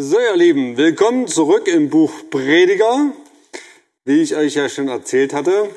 So, ihr Lieben, willkommen zurück im Buch Prediger. Wie ich euch ja schon erzählt hatte,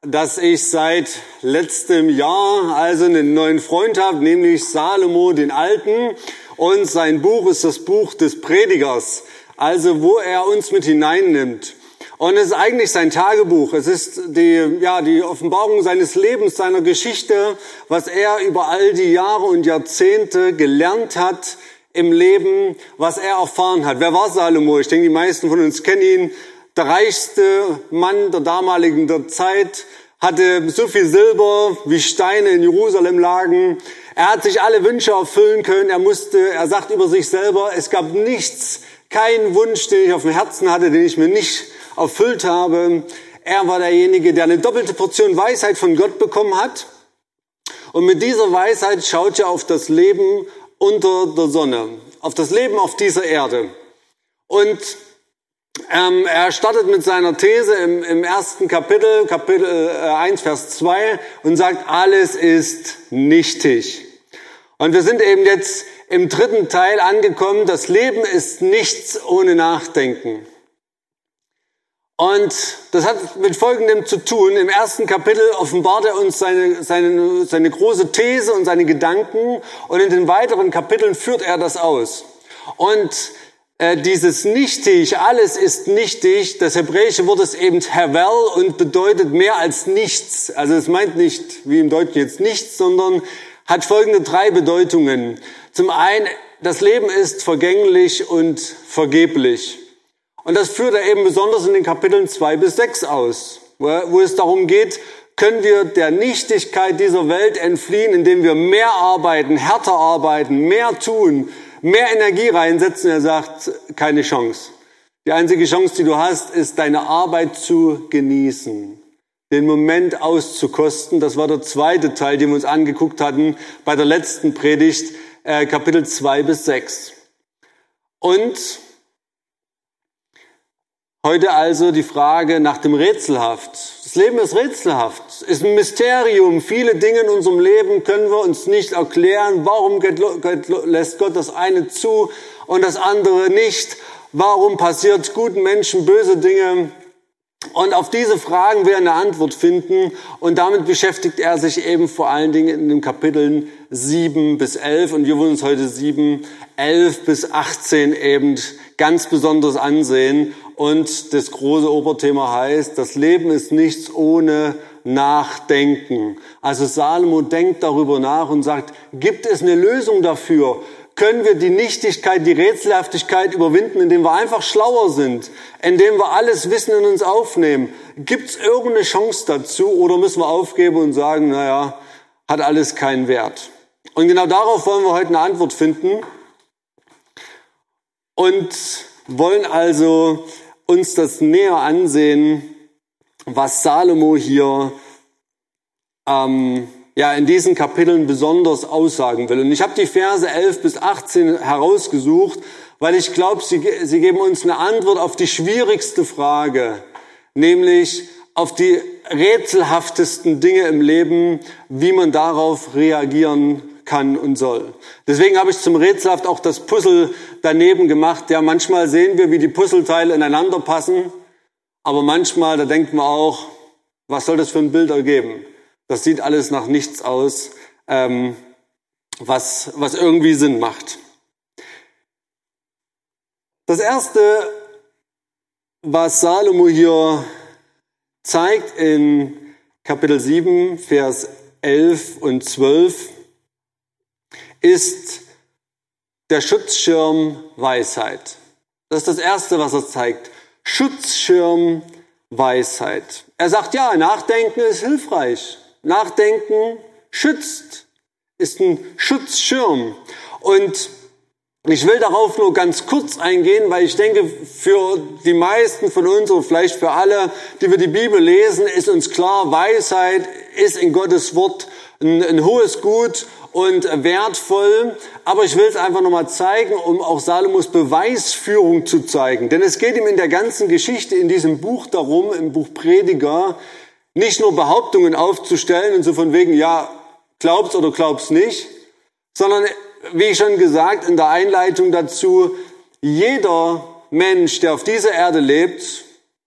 dass ich seit letztem Jahr also einen neuen Freund habe, nämlich Salomo den Alten. Und sein Buch ist das Buch des Predigers, also wo er uns mit hineinnimmt. Und es ist eigentlich sein Tagebuch. Es ist die, ja, die Offenbarung seines Lebens, seiner Geschichte, was er über all die Jahre und Jahrzehnte gelernt hat im Leben, was er erfahren hat. Wer war Salomo? Ich denke, die meisten von uns kennen ihn. Der reichste Mann der damaligen der Zeit, hatte so viel Silber, wie Steine in Jerusalem lagen. Er hat sich alle Wünsche erfüllen können. Er musste, er sagt über sich selber, es gab nichts, keinen Wunsch, den ich auf dem Herzen hatte, den ich mir nicht erfüllt habe. Er war derjenige, der eine doppelte Portion Weisheit von Gott bekommen hat. Und mit dieser Weisheit schaut er auf das Leben unter der Sonne, auf das Leben auf dieser Erde. Und ähm, er startet mit seiner These im, im ersten Kapitel, Kapitel äh, 1, Vers 2 und sagt, alles ist nichtig. Und wir sind eben jetzt im dritten Teil angekommen, das Leben ist nichts ohne Nachdenken. Und das hat mit Folgendem zu tun. Im ersten Kapitel offenbart er uns seine, seine, seine große These und seine Gedanken und in den weiteren Kapiteln führt er das aus. Und äh, dieses nichtig, alles ist nichtig, das hebräische Wort ist eben Havel und bedeutet mehr als nichts. Also es meint nicht, wie im Deutschen jetzt nichts, sondern hat folgende drei Bedeutungen. Zum einen, das Leben ist vergänglich und vergeblich. Und das führt er eben besonders in den Kapiteln zwei bis sechs aus, wo es darum geht, können wir der Nichtigkeit dieser Welt entfliehen, indem wir mehr arbeiten, härter arbeiten, mehr tun, mehr Energie reinsetzen. Er sagt, keine Chance. Die einzige Chance, die du hast, ist deine Arbeit zu genießen, den Moment auszukosten. Das war der zweite Teil, den wir uns angeguckt hatten bei der letzten Predigt, äh, Kapitel zwei bis sechs. Und Heute also die Frage nach dem Rätselhaft. Das Leben ist rätselhaft, ist ein Mysterium. Viele Dinge in unserem Leben können wir uns nicht erklären. Warum lässt Gott das eine zu und das andere nicht? Warum passiert guten Menschen böse Dinge? Und auf diese Fragen wir eine Antwort finden. Und damit beschäftigt er sich eben vor allen Dingen in den Kapiteln 7 bis 11. Und wir wollen uns heute 7, 11 bis 18 eben ganz besonders ansehen. Und das große Oberthema heißt, das Leben ist nichts ohne Nachdenken. Also Salomo denkt darüber nach und sagt, gibt es eine Lösung dafür? Können wir die Nichtigkeit, die Rätselhaftigkeit überwinden, indem wir einfach schlauer sind, indem wir alles Wissen in uns aufnehmen? Gibt es irgendeine Chance dazu oder müssen wir aufgeben und sagen, naja, hat alles keinen Wert? Und genau darauf wollen wir heute eine Antwort finden und wollen also uns das näher ansehen, was Salomo hier ähm, ja, in diesen Kapiteln besonders aussagen will. Und ich habe die Verse 11 bis 18 herausgesucht, weil ich glaube, sie, sie geben uns eine Antwort auf die schwierigste Frage, nämlich auf die rätselhaftesten Dinge im Leben, wie man darauf reagieren kann und soll. Deswegen habe ich zum Rätselhaft auch das Puzzle daneben gemacht. Ja, manchmal sehen wir, wie die Puzzleteile ineinander passen, aber manchmal, da denkt man auch, was soll das für ein Bild ergeben? Das sieht alles nach nichts aus, ähm, was, was irgendwie Sinn macht. Das erste, was Salomo hier zeigt in Kapitel 7, Vers 11 und 12, ist der Schutzschirm Weisheit. Das ist das Erste, was er zeigt. Schutzschirm Weisheit. Er sagt, ja, Nachdenken ist hilfreich. Nachdenken schützt, ist ein Schutzschirm. Und ich will darauf nur ganz kurz eingehen, weil ich denke, für die meisten von uns und vielleicht für alle, die wir die Bibel lesen, ist uns klar, Weisheit ist in Gottes Wort ein, ein hohes Gut und wertvoll. Aber ich will es einfach nochmal zeigen, um auch Salomos Beweisführung zu zeigen. Denn es geht ihm in der ganzen Geschichte in diesem Buch darum, im Buch Prediger, nicht nur Behauptungen aufzustellen und so von wegen, ja, glaub's oder glaub's nicht, sondern wie schon gesagt in der Einleitung dazu, jeder Mensch, der auf dieser Erde lebt,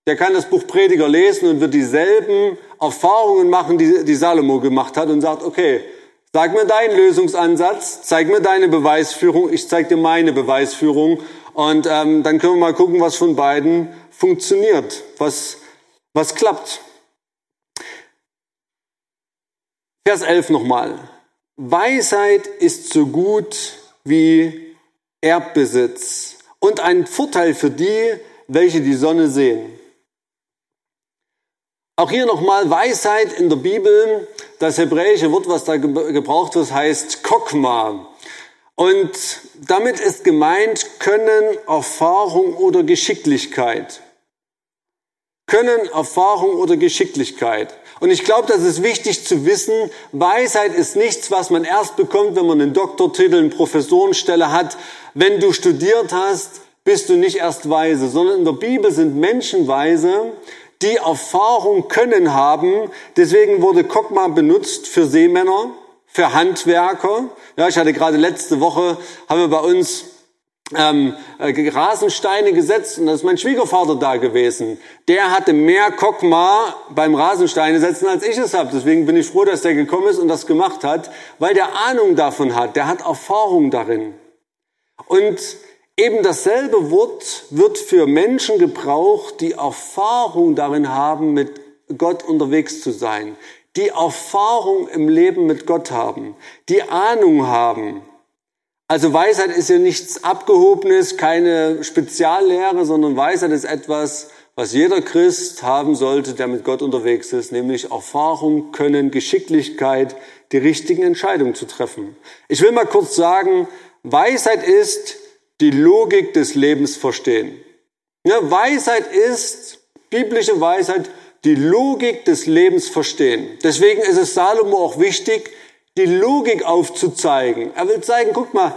der kann das Buch Prediger lesen und wird dieselben Erfahrungen machen, die, die Salomo gemacht hat und sagt, okay, sag mir deinen Lösungsansatz, zeig mir deine Beweisführung, ich zeig dir meine Beweisführung und ähm, dann können wir mal gucken, was von beiden funktioniert, was, was klappt. Vers 11 nochmal. Weisheit ist so gut wie Erbbesitz und ein Vorteil für die, welche die Sonne sehen. Auch hier nochmal Weisheit in der Bibel. Das hebräische Wort, was da gebraucht wird, heißt Kokma. Und damit ist gemeint Können, Erfahrung oder Geschicklichkeit. Können, Erfahrung oder Geschicklichkeit. Und ich glaube, das ist wichtig zu wissen. Weisheit ist nichts, was man erst bekommt, wenn man einen Doktortitel, eine Professorenstelle hat. Wenn du studiert hast, bist du nicht erst weise, sondern in der Bibel sind Menschen weise, die Erfahrung können haben. Deswegen wurde Kokma benutzt für Seemänner, für Handwerker. Ja, ich hatte gerade letzte Woche, haben wir bei uns ähm, äh, Rasensteine gesetzt und da ist mein Schwiegervater da gewesen. Der hatte mehr Kokma beim Rasensteine setzen, als ich es habe. Deswegen bin ich froh, dass der gekommen ist und das gemacht hat, weil der Ahnung davon hat. Der hat Erfahrung darin. Und eben dasselbe Wort wird für Menschen gebraucht, die Erfahrung darin haben, mit Gott unterwegs zu sein, die Erfahrung im Leben mit Gott haben, die Ahnung haben. Also Weisheit ist ja nichts Abgehobenes, keine Speziallehre, sondern Weisheit ist etwas, was jeder Christ haben sollte, der mit Gott unterwegs ist, nämlich Erfahrung, Können, Geschicklichkeit, die richtigen Entscheidungen zu treffen. Ich will mal kurz sagen, Weisheit ist die Logik des Lebens verstehen. Ja, Weisheit ist, biblische Weisheit, die Logik des Lebens verstehen. Deswegen ist es Salomo auch wichtig, die Logik aufzuzeigen. Er will zeigen, guck mal,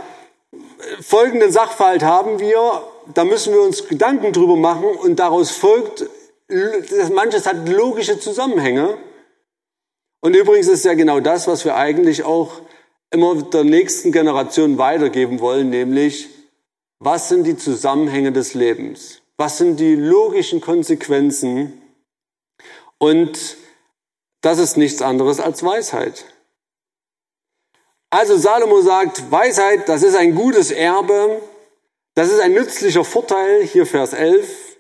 folgenden Sachverhalt haben wir, da müssen wir uns Gedanken drüber machen und daraus folgt, manches hat logische Zusammenhänge. Und übrigens ist ja genau das, was wir eigentlich auch immer der nächsten Generation weitergeben wollen, nämlich, was sind die Zusammenhänge des Lebens? Was sind die logischen Konsequenzen? Und das ist nichts anderes als Weisheit. Also Salomo sagt, Weisheit, das ist ein gutes Erbe, das ist ein nützlicher Vorteil, hier Vers 11.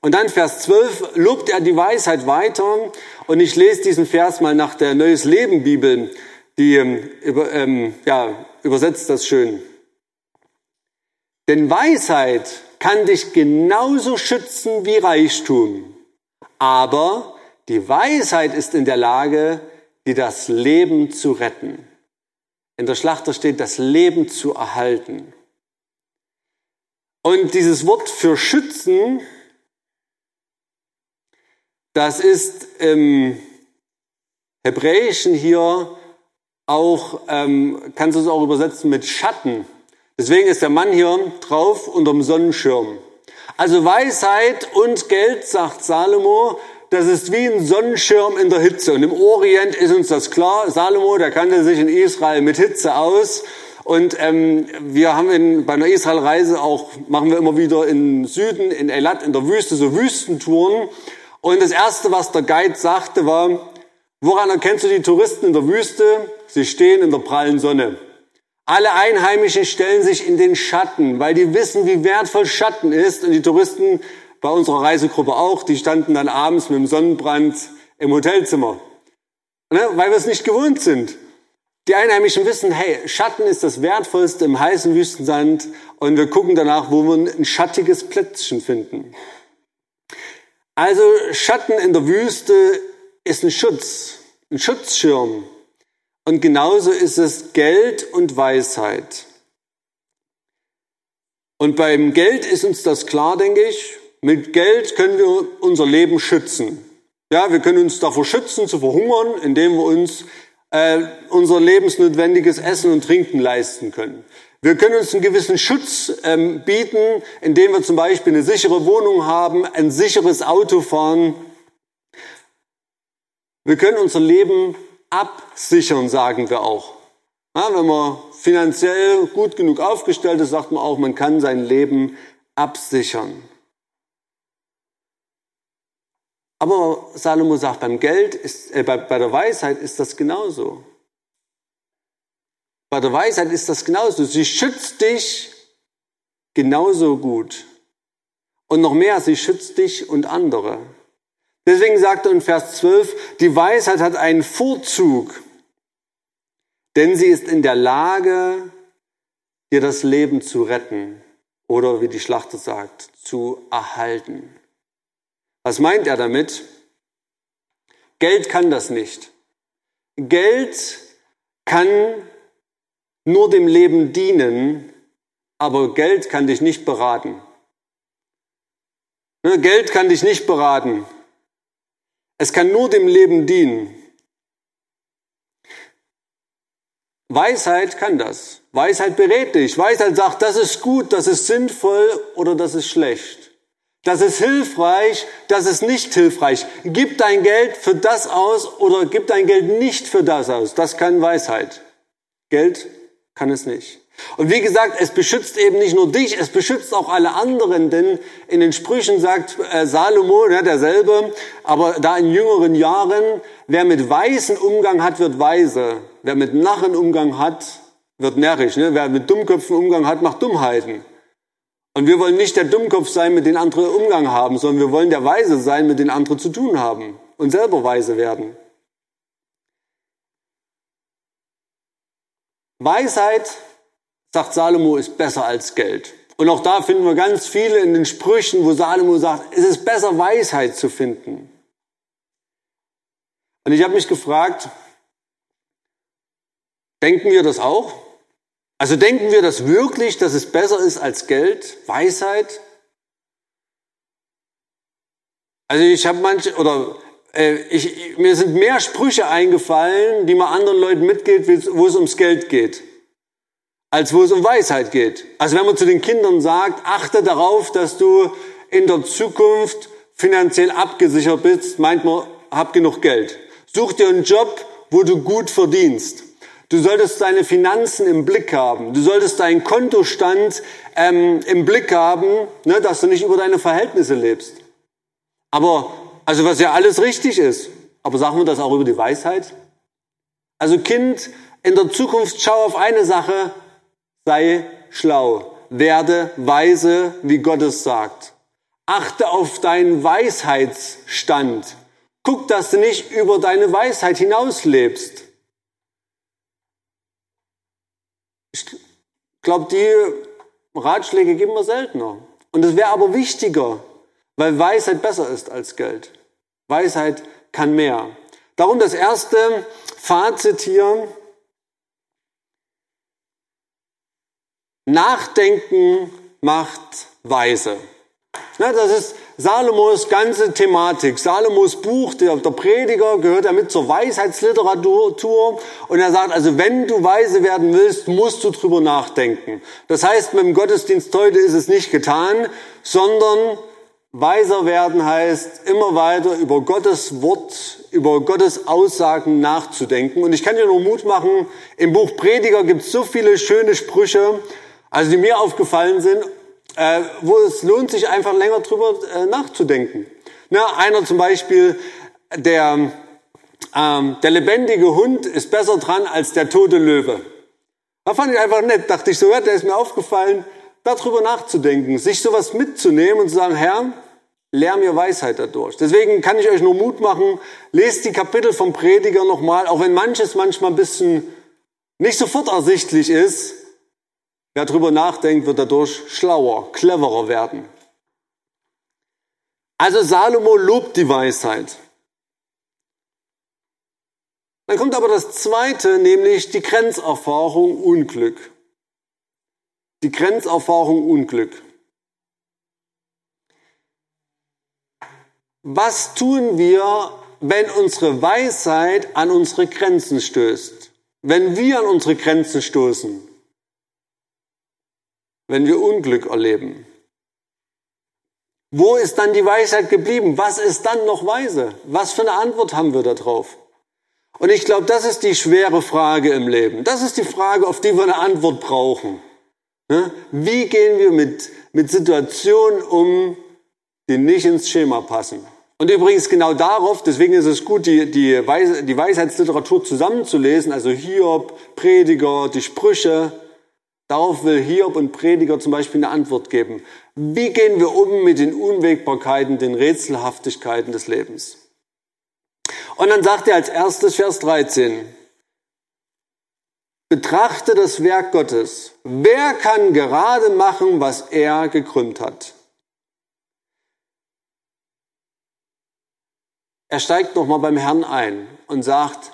Und dann Vers 12 lobt er die Weisheit weiter. Und ich lese diesen Vers mal nach der Neues Leben Bibel, die ähm, ähm, ja, übersetzt das schön. Denn Weisheit kann dich genauso schützen wie Reichtum. Aber die Weisheit ist in der Lage, dir das Leben zu retten. In der Schlachter steht, das Leben zu erhalten. Und dieses Wort für schützen, das ist im Hebräischen hier auch, ähm, kannst du es auch übersetzen mit Schatten. Deswegen ist der Mann hier drauf unterm Sonnenschirm. Also Weisheit und Geld, sagt Salomo, das ist wie ein Sonnenschirm in der Hitze. Und im Orient ist uns das klar. Salomo, der kannte sich in Israel mit Hitze aus. Und ähm, wir haben in, bei einer Israel-Reise auch, machen wir immer wieder im Süden, in Elat, in der Wüste, so Wüstentouren. Und das Erste, was der Guide sagte, war, woran erkennst du die Touristen in der Wüste? Sie stehen in der prallen Sonne. Alle Einheimischen stellen sich in den Schatten, weil die wissen, wie wertvoll Schatten ist. Und die Touristen bei unserer Reisegruppe auch, die standen dann abends mit dem Sonnenbrand im Hotelzimmer, ne? weil wir es nicht gewohnt sind. Die Einheimischen wissen, hey, Schatten ist das Wertvollste im heißen Wüstensand und wir gucken danach, wo wir ein schattiges Plätzchen finden. Also Schatten in der Wüste ist ein Schutz, ein Schutzschirm. Und genauso ist es Geld und Weisheit. Und beim Geld ist uns das klar, denke ich. Mit Geld können wir unser Leben schützen. Ja, wir können uns davor schützen, zu verhungern, indem wir uns äh, unser lebensnotwendiges Essen und Trinken leisten können. Wir können uns einen gewissen Schutz ähm, bieten, indem wir zum Beispiel eine sichere Wohnung haben, ein sicheres Auto fahren. Wir können unser Leben absichern, sagen wir auch. Ja, wenn man finanziell gut genug aufgestellt ist, sagt man auch, man kann sein Leben absichern. Aber Salomo sagt, beim Geld ist, äh, bei, bei der Weisheit ist das genauso. Bei der Weisheit ist das genauso. Sie schützt dich genauso gut. Und noch mehr, sie schützt dich und andere. Deswegen sagt er in Vers 12, die Weisheit hat einen Vorzug, denn sie ist in der Lage, dir das Leben zu retten oder wie die Schlachter sagt, zu erhalten. Was meint er damit? Geld kann das nicht. Geld kann nur dem Leben dienen, aber Geld kann dich nicht beraten. Ne, Geld kann dich nicht beraten. Es kann nur dem Leben dienen. Weisheit kann das. Weisheit berät dich. Weisheit sagt, das ist gut, das ist sinnvoll oder das ist schlecht. Das ist hilfreich, das ist nicht hilfreich. Gib dein Geld für das aus oder gib dein Geld nicht für das aus. Das kann Weisheit. Geld kann es nicht. Und wie gesagt, es beschützt eben nicht nur dich, es beschützt auch alle anderen, denn in den Sprüchen sagt äh, Salomo, ne, derselbe, aber da in jüngeren Jahren, wer mit weisen Umgang hat, wird weise. Wer mit Narren Umgang hat, wird närrisch. Ne? Wer mit Dummköpfen Umgang hat, macht Dummheiten. Und wir wollen nicht der Dummkopf sein, mit dem andere Umgang haben, sondern wir wollen der Weise sein, mit dem andere zu tun haben und selber weise werden. Weisheit sagt Salomo, ist besser als Geld. Und auch da finden wir ganz viele in den Sprüchen, wo Salomo sagt, es ist besser, Weisheit zu finden. Und ich habe mich gefragt, denken wir das auch? Also denken wir das wirklich, dass es besser ist als Geld, Weisheit? Also ich habe manche, oder äh, ich, mir sind mehr Sprüche eingefallen, die man anderen Leuten mitgeht, wo es ums Geld geht als wo es um Weisheit geht. Also wenn man zu den Kindern sagt, achte darauf, dass du in der Zukunft finanziell abgesichert bist, meint man, hab genug Geld. Such dir einen Job, wo du gut verdienst. Du solltest deine Finanzen im Blick haben. Du solltest deinen Kontostand ähm, im Blick haben, ne, dass du nicht über deine Verhältnisse lebst. Aber, also was ja alles richtig ist. Aber sagen wir das auch über die Weisheit? Also Kind, in der Zukunft schau auf eine Sache, sei schlau, werde weise, wie Gott es sagt. Achte auf deinen Weisheitsstand. Guck, dass du nicht über deine Weisheit hinauslebst. Ich glaube, die Ratschläge geben wir seltener. Und es wäre aber wichtiger, weil Weisheit besser ist als Geld. Weisheit kann mehr. Darum das erste Fazit hier. Nachdenken macht weise. Ja, das ist Salomos ganze Thematik. Salomos Buch, der, der Prediger, gehört damit zur Weisheitsliteratur. Und er sagt, also wenn du weise werden willst, musst du drüber nachdenken. Das heißt, mit dem Gottesdienst heute ist es nicht getan, sondern weiser werden heißt, immer weiter über Gottes Wort, über Gottes Aussagen nachzudenken. Und ich kann dir nur Mut machen, im Buch Prediger gibt es so viele schöne Sprüche, also die mir aufgefallen sind, äh, wo es lohnt sich einfach länger drüber äh, nachzudenken. Na, einer zum Beispiel, der, ähm, der lebendige Hund ist besser dran als der tote Löwe. Da fand ich einfach nett, dachte ich so, ja, der ist mir aufgefallen, darüber nachzudenken, sich sowas mitzunehmen und zu sagen, Herr, lehr mir Weisheit dadurch. Deswegen kann ich euch nur Mut machen, lest die Kapitel vom Prediger nochmal, auch wenn manches manchmal ein bisschen nicht sofort ersichtlich ist, Wer darüber nachdenkt, wird dadurch schlauer, cleverer werden. Also Salomo lobt die Weisheit. Dann kommt aber das zweite, nämlich die Grenzerfahrung Unglück. Die Grenzerfahrung Unglück. Was tun wir, wenn unsere Weisheit an unsere Grenzen stößt? Wenn wir an unsere Grenzen stoßen? Wenn wir Unglück erleben? Wo ist dann die Weisheit geblieben? Was ist dann noch weise? Was für eine Antwort haben wir darauf? Und ich glaube, das ist die schwere Frage im Leben. Das ist die Frage, auf die wir eine Antwort brauchen. Ne? Wie gehen wir mit, mit Situationen um, die nicht ins Schema passen? Und übrigens genau darauf, deswegen ist es gut, die, die, Weis, die Weisheitsliteratur zusammenzulesen, also Hiob, Prediger, die Sprüche. Darauf will Hiob und Prediger zum Beispiel eine Antwort geben. Wie gehen wir um mit den Unwägbarkeiten, den Rätselhaftigkeiten des Lebens? Und dann sagt er als erstes Vers 13, betrachte das Werk Gottes. Wer kann gerade machen, was er gekrümmt hat? Er steigt nochmal beim Herrn ein und sagt,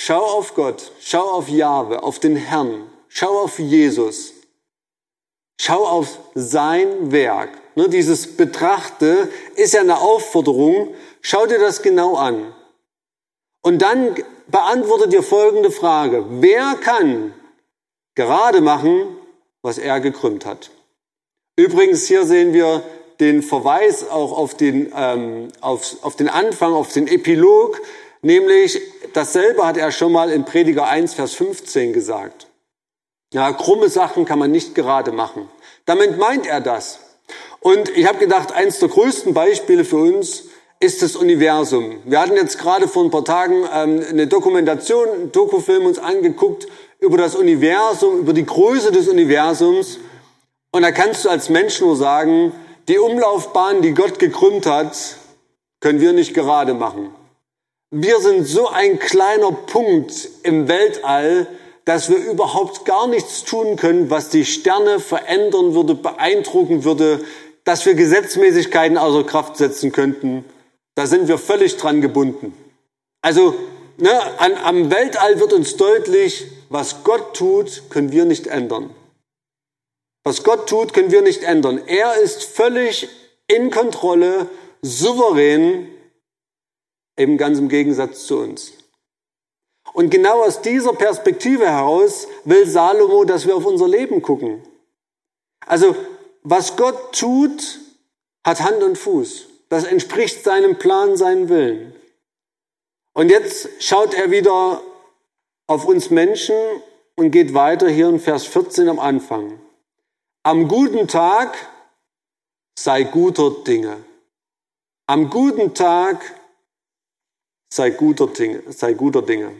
schau auf Gott, schau auf Jahwe, auf den Herrn, schau auf Jesus, schau auf sein Werk. Ne, dieses Betrachte ist ja eine Aufforderung, schau dir das genau an. Und dann beantworte dir folgende Frage. Wer kann gerade machen, was er gekrümmt hat? Übrigens, hier sehen wir den Verweis auch auf den, ähm, auf, auf den Anfang, auf den Epilog, nämlich dasselbe hat er schon mal in Prediger 1, Vers 15 gesagt. Ja, krumme Sachen kann man nicht gerade machen. Damit meint er das. Und ich habe gedacht, eins der größten Beispiele für uns ist das Universum. Wir hatten jetzt gerade vor ein paar Tagen ähm, eine Dokumentation, einen Dokufilm uns angeguckt über das Universum, über die Größe des Universums. Und da kannst du als Mensch nur sagen, die Umlaufbahn, die Gott gekrümmt hat, können wir nicht gerade machen. Wir sind so ein kleiner Punkt im Weltall, dass wir überhaupt gar nichts tun können, was die Sterne verändern würde, beeindrucken würde, dass wir Gesetzmäßigkeiten außer Kraft setzen könnten. Da sind wir völlig dran gebunden. Also ne, an, am Weltall wird uns deutlich, was Gott tut, können wir nicht ändern. Was Gott tut, können wir nicht ändern. Er ist völlig in Kontrolle, souverän, eben ganz im Gegensatz zu uns. Und genau aus dieser Perspektive heraus will Salomo, dass wir auf unser Leben gucken. Also, was Gott tut, hat Hand und Fuß. Das entspricht seinem Plan, seinem Willen. Und jetzt schaut er wieder auf uns Menschen und geht weiter hier in Vers 14 am Anfang. Am guten Tag sei guter Dinge. Am guten Tag sei guter Dinge. Sei guter Dinge.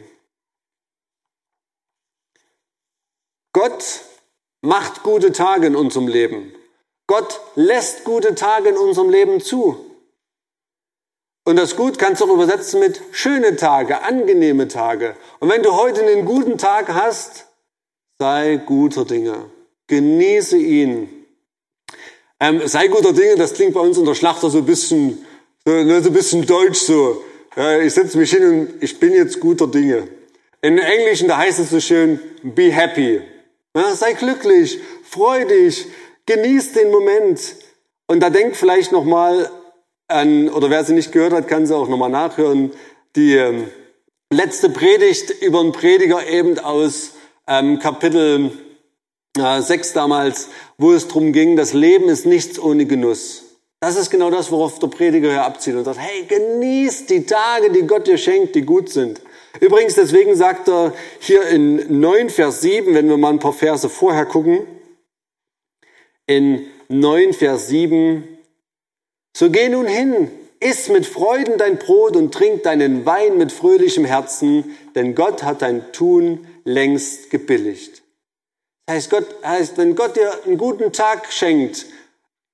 Gott macht gute Tage in unserem Leben. Gott lässt gute Tage in unserem Leben zu. Und das Gut kannst du auch übersetzen mit schöne Tage, angenehme Tage. Und wenn du heute einen guten Tag hast, sei guter Dinge. Genieße ihn. Ähm, sei guter Dinge, das klingt bei uns in der Schlachter so ein bisschen, so, ne, so ein bisschen deutsch so. Ja, ich setze mich hin und ich bin jetzt guter Dinge. In Englischen, da heißt es so schön, be happy. Ja, sei glücklich, freu dich, genieß den Moment. Und da denk vielleicht nochmal an, oder wer sie nicht gehört hat, kann sie auch nochmal nachhören, die ähm, letzte Predigt über einen Prediger eben aus ähm, Kapitel äh, 6 damals, wo es darum ging, das Leben ist nichts ohne Genuss. Das ist genau das, worauf der Prediger hier abzieht und sagt, hey, genießt die Tage, die Gott dir schenkt, die gut sind. Übrigens, deswegen sagt er hier in 9 Vers 7, wenn wir mal ein paar Verse vorher gucken, in 9 Vers 7, so geh nun hin, iss mit Freuden dein Brot und trink deinen Wein mit fröhlichem Herzen, denn Gott hat dein Tun längst gebilligt. Das heißt, Gott, heißt, wenn Gott dir einen guten Tag schenkt,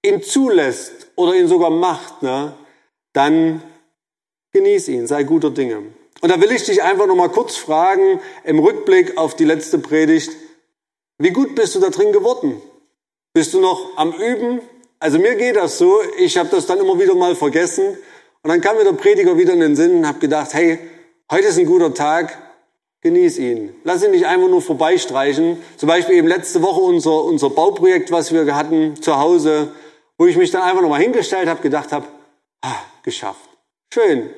ihn zulässt oder ihn sogar macht, ne, dann genieß ihn, sei guter Dinge. Und da will ich dich einfach noch mal kurz fragen, im Rückblick auf die letzte Predigt, wie gut bist du da drin geworden? Bist du noch am Üben? Also mir geht das so, ich habe das dann immer wieder mal vergessen und dann kam mir der Prediger wieder in den Sinn und habe gedacht, hey, heute ist ein guter Tag, genieß ihn. Lass ihn nicht einfach nur vorbeistreichen. Zum Beispiel eben letzte Woche unser, unser Bauprojekt, was wir hatten zu Hause, wo ich mich dann einfach nochmal hingestellt habe, gedacht habe, ah, geschafft. Schön.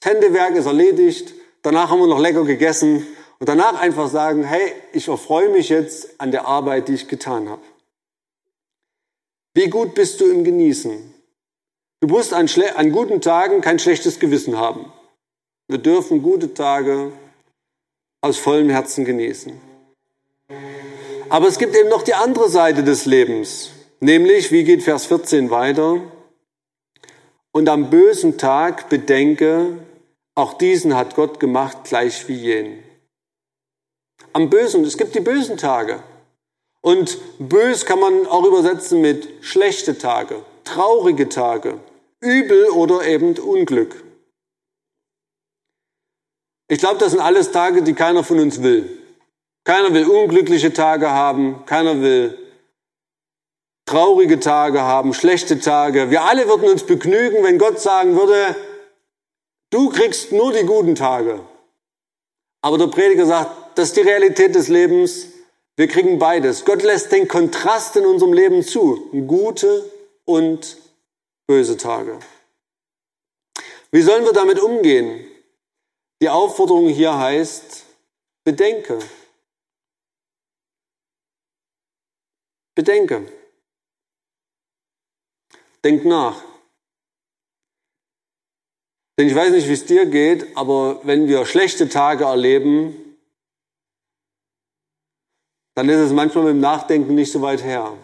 Das Händewerk ist erledigt. Danach haben wir noch lecker gegessen. Und danach einfach sagen, hey, ich erfreue mich jetzt an der Arbeit, die ich getan habe. Wie gut bist du im Genießen? Du musst an, an guten Tagen kein schlechtes Gewissen haben. Wir dürfen gute Tage aus vollem Herzen genießen. Aber es gibt eben noch die andere Seite des Lebens. Nämlich, wie geht Vers 14 weiter? Und am bösen Tag bedenke, auch diesen hat Gott gemacht, gleich wie jenen. Am bösen, es gibt die bösen Tage. Und bös kann man auch übersetzen mit schlechte Tage, traurige Tage, Übel oder eben Unglück. Ich glaube, das sind alles Tage, die keiner von uns will. Keiner will unglückliche Tage haben, keiner will traurige Tage haben, schlechte Tage. Wir alle würden uns begnügen, wenn Gott sagen würde, du kriegst nur die guten Tage. Aber der Prediger sagt, das ist die Realität des Lebens. Wir kriegen beides. Gott lässt den Kontrast in unserem Leben zu. Gute und böse Tage. Wie sollen wir damit umgehen? Die Aufforderung hier heißt, bedenke. Bedenke. Denk nach. Denn ich weiß nicht, wie es dir geht, aber wenn wir schlechte Tage erleben, dann ist es manchmal mit dem Nachdenken nicht so weit her.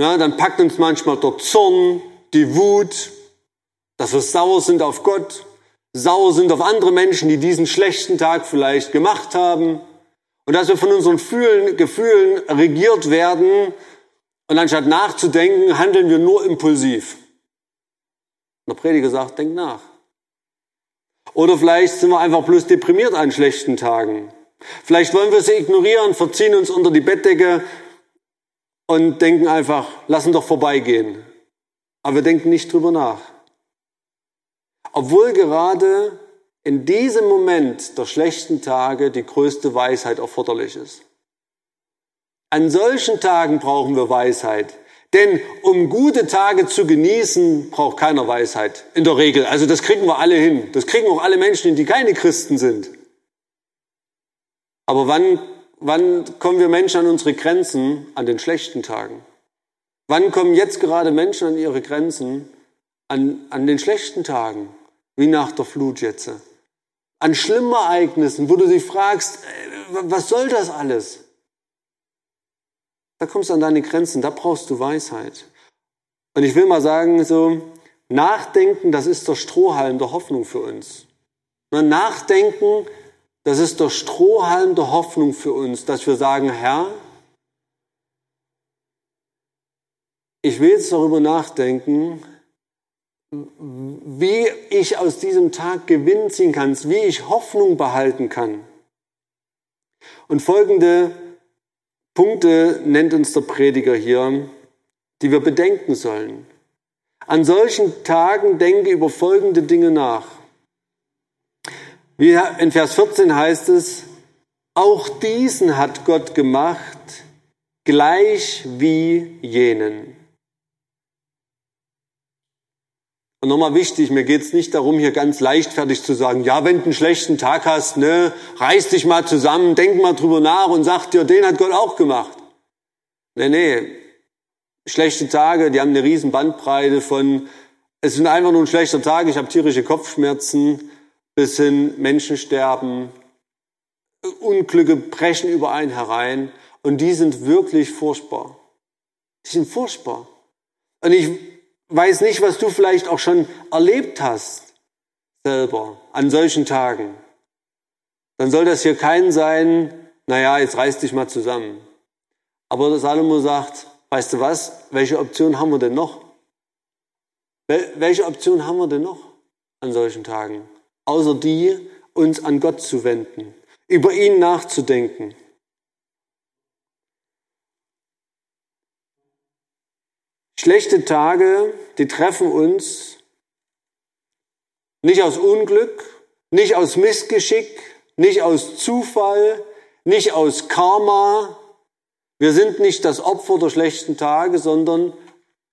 Ja, dann packt uns manchmal der Zorn, die Wut, dass wir sauer sind auf Gott, sauer sind auf andere Menschen, die diesen schlechten Tag vielleicht gemacht haben und dass wir von unseren Fühlen, Gefühlen regiert werden und anstatt nachzudenken, handeln wir nur impulsiv. Der Prediger sagt, denk nach. Oder vielleicht sind wir einfach bloß deprimiert an schlechten Tagen. Vielleicht wollen wir sie ignorieren, verziehen uns unter die Bettdecke und denken einfach, lassen doch vorbeigehen. Aber wir denken nicht drüber nach. Obwohl gerade in diesem Moment der schlechten Tage die größte Weisheit erforderlich ist. An solchen Tagen brauchen wir Weisheit. Denn um gute Tage zu genießen, braucht keiner Weisheit. In der Regel. Also das kriegen wir alle hin. Das kriegen auch alle Menschen hin, die keine Christen sind. Aber wann, wann kommen wir Menschen an unsere Grenzen? An den schlechten Tagen. Wann kommen jetzt gerade Menschen an ihre Grenzen? An, an den schlechten Tagen, wie nach der Flut jetzt. An schlimmen Ereignissen, wo du dich fragst, äh, was soll das alles? Da kommst du an deine Grenzen, da brauchst du Weisheit. Und ich will mal sagen, so, Nachdenken, das ist der Strohhalm der Hoffnung für uns. Nachdenken das ist der Strohhalm der Hoffnung für uns, dass wir sagen, Herr, ich will jetzt darüber nachdenken, wie ich aus diesem Tag Gewinn ziehen kann, wie ich Hoffnung behalten kann. Und folgende Punkte nennt uns der Prediger hier, die wir bedenken sollen. An solchen Tagen denke über folgende Dinge nach. Wie in Vers 14 heißt es, auch diesen hat Gott gemacht, gleich wie jenen. Und nochmal wichtig, mir geht es nicht darum, hier ganz leichtfertig zu sagen, ja, wenn du einen schlechten Tag hast, ne, reiß dich mal zusammen, denk mal drüber nach und sag dir, den hat Gott auch gemacht. Nee, nee. Schlechte Tage, die haben eine riesen Bandbreite von, es sind einfach nur ein schlechter Tag, ich habe tierische Kopfschmerzen, bis hin Menschen sterben, Unglücke brechen über einen herein und die sind wirklich furchtbar. Die sind furchtbar. Und ich weiß nicht, was du vielleicht auch schon erlebt hast selber an solchen Tagen. Dann soll das hier kein sein, naja, jetzt reiß dich mal zusammen. Aber Salomo sagt, weißt du was, welche Option haben wir denn noch? Welche Option haben wir denn noch an solchen Tagen? außer die, uns an Gott zu wenden, über ihn nachzudenken. Schlechte Tage, die treffen uns nicht aus Unglück, nicht aus Missgeschick, nicht aus Zufall, nicht aus Karma. Wir sind nicht das Opfer der schlechten Tage, sondern